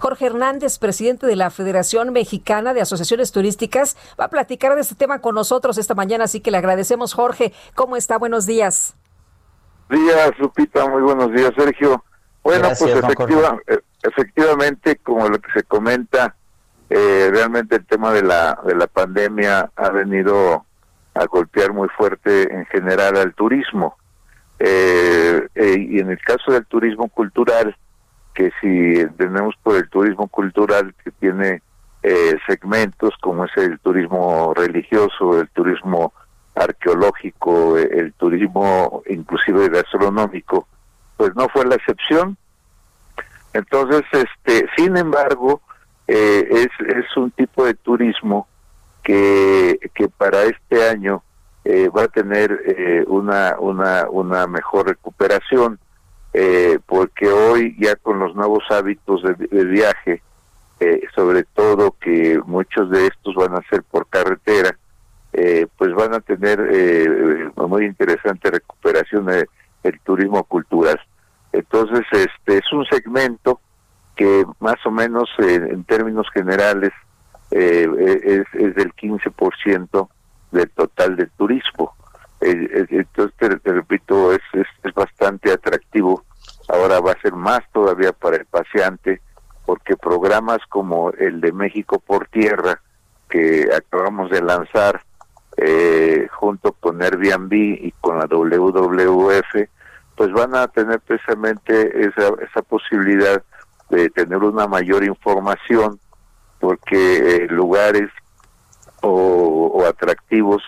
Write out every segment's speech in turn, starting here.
Jorge Hernández, presidente de la Federación Mexicana de Asociaciones Turísticas, va a platicar de este tema con nosotros esta mañana, así que le agradecemos, Jorge. ¿Cómo está? Buenos días. Días, Lupita. Muy buenos días, Sergio. Bueno, pues eh, efectivamente, como lo que se comenta, eh, realmente el tema de la, de la pandemia ha venido a golpear muy fuerte en general al turismo. Eh, y en el caso del turismo cultural, que si tenemos por el turismo cultural que tiene eh, segmentos como es el turismo religioso, el turismo arqueológico, el turismo inclusive gastronómico, pues no fue la excepción. Entonces, este, sin embargo, eh, es, es un tipo de turismo que, que para este año eh, va a tener una, una, una mejor recuperación eh, porque hoy ya con los nuevos hábitos de, viaje, eh, sobre todo que muchos de estos van a ser por carretera, eh, pues van a tener eh, muy interesante recuperación del turismo cultural. Entonces, este es un segmento que más o menos en términos generales es, es del 15% del total del turismo. Entonces, te, repito, es, es, bastante atractivo. Ahora va a ser más todavía para el paseante, porque programas como el de México por Tierra, que acabamos de lanzar eh, junto con Airbnb y con la WWF, pues van a tener precisamente esa, esa posibilidad de tener una mayor información, porque eh, lugares o atractivos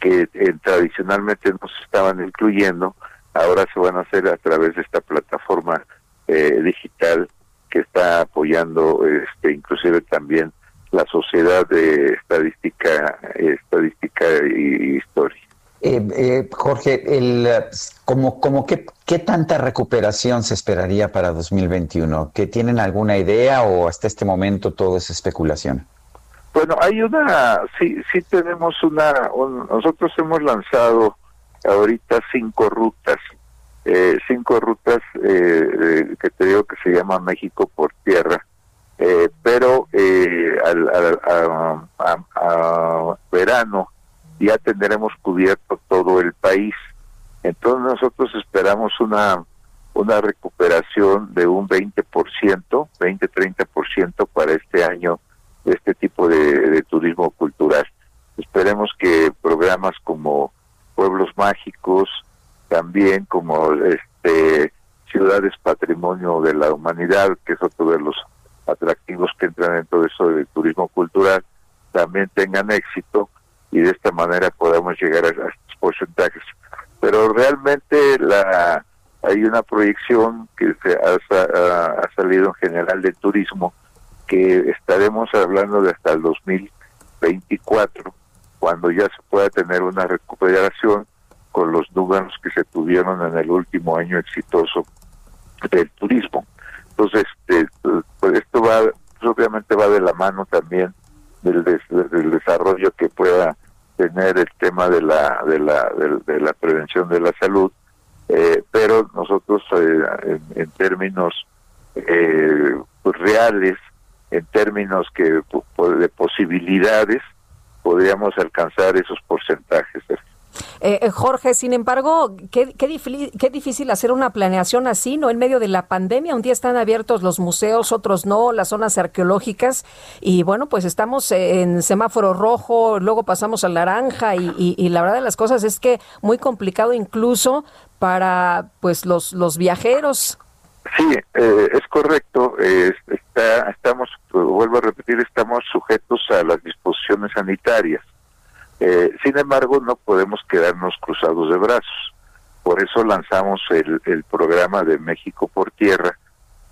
que eh, tradicionalmente no se estaban incluyendo, ahora se van a hacer a través de esta plataforma eh, digital que está apoyando este inclusive también la sociedad de estadística estadística y, historia eh, Jorge, el, como, como qué, qué tanta recuperación se esperaría para 2021? ¿Que tienen alguna idea o hasta este momento todo es especulación? Bueno, hay una, sí, sí tenemos una, nosotros hemos lanzado ahorita cinco rutas, eh, cinco rutas eh, que te digo que se llama México por tierra, eh, pero al, a, verano ya tendremos cubierto todo el país. Entonces nosotros esperamos una una recuperación de un 20%, 20-30% para este año este tipo de, turismo cultural. Esperemos que programas como Pueblos Mágicos, también como este Ciudades Patrimonio de la Humanidad, que es otro de los atractivos que entran dentro de eso del turismo cultural, también tengan éxito y de esta manera podamos llegar a, estos porcentajes. Pero realmente la hay una proyección que se ha, ha salido en general del turismo que estaremos hablando de hasta el 2024, cuando ya se pueda tener una recuperación con los números que se tuvieron en el último año exitoso del turismo. Entonces, este, pues esto va, pues obviamente va de la mano también del, desarrollo que pueda tener el tema de la de la de, la prevención de la salud, eh, pero nosotros eh, en, términos eh, pues, reales en términos que de posibilidades podríamos alcanzar esos porcentajes. Eh, eh, Jorge, sin embargo, qué, qué, difícil hacer una planeación así, ¿no? En medio de la pandemia, un día están abiertos los museos, otros no, las zonas arqueológicas, y bueno, pues estamos en semáforo rojo, luego pasamos al naranja, y, y la verdad de las cosas es que muy complicado incluso para pues los, los viajeros. Eh, es correcto. está, estamos, vuelvo a repetir, estamos sujetos a las disposiciones sanitarias. Eh, sin embargo, no podemos quedarnos cruzados de brazos. Por eso lanzamos el, el programa de México por Tierra,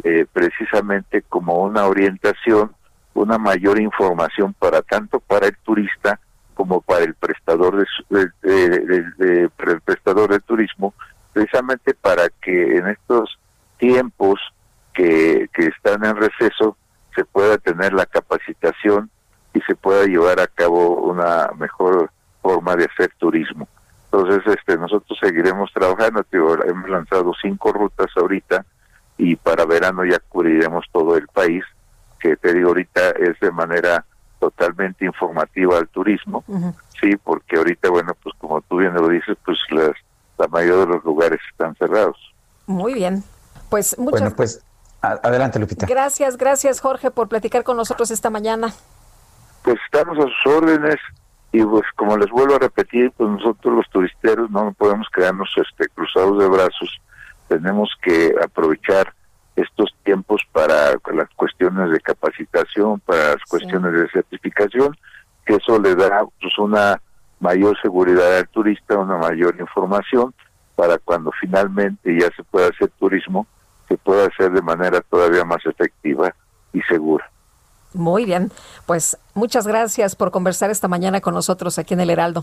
eh, precisamente como una orientación, una mayor información para tanto para el turista como para el prestador de, el prestador de turismo, precisamente para que en estos están en receso se pueda tener la capacitación y se pueda llevar a cabo una mejor forma de hacer turismo. Entonces, este, nosotros seguiremos trabajando. hemos lanzado cinco rutas ahorita y para verano ya cubriremos todo el país, que te digo ahorita es de manera totalmente informativa al turismo, sí, porque ahorita, bueno, pues como tú bien lo dices, pues las, la mayoría de los lugares están cerrados. Muy bien, pues muchas Bueno, pues adelante, Lupita. Gracias, gracias, Jorge, por platicar con nosotros esta mañana. Pues estamos a sus órdenes y pues como les vuelvo a repetir, pues nosotros los turisteros no podemos quedarnos este, cruzados de brazos, tenemos que aprovechar estos tiempos para las cuestiones de capacitación, para las cuestiones de certificación, que eso le da pues, una mayor seguridad al turista, una mayor información para cuando finalmente ya se pueda hacer turismo, se pueda hacer de manera todavía más efectiva y segura. Muy bien, pues muchas gracias por conversar esta mañana con nosotros aquí en el Heraldo.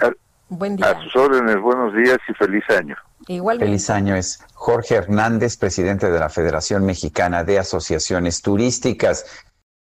Buen día. A sus órdenes, buenos días y feliz año. Igualmente. Feliz año es Jorge Hernández, presidente de la Federación Mexicana de Asociaciones Turísticas.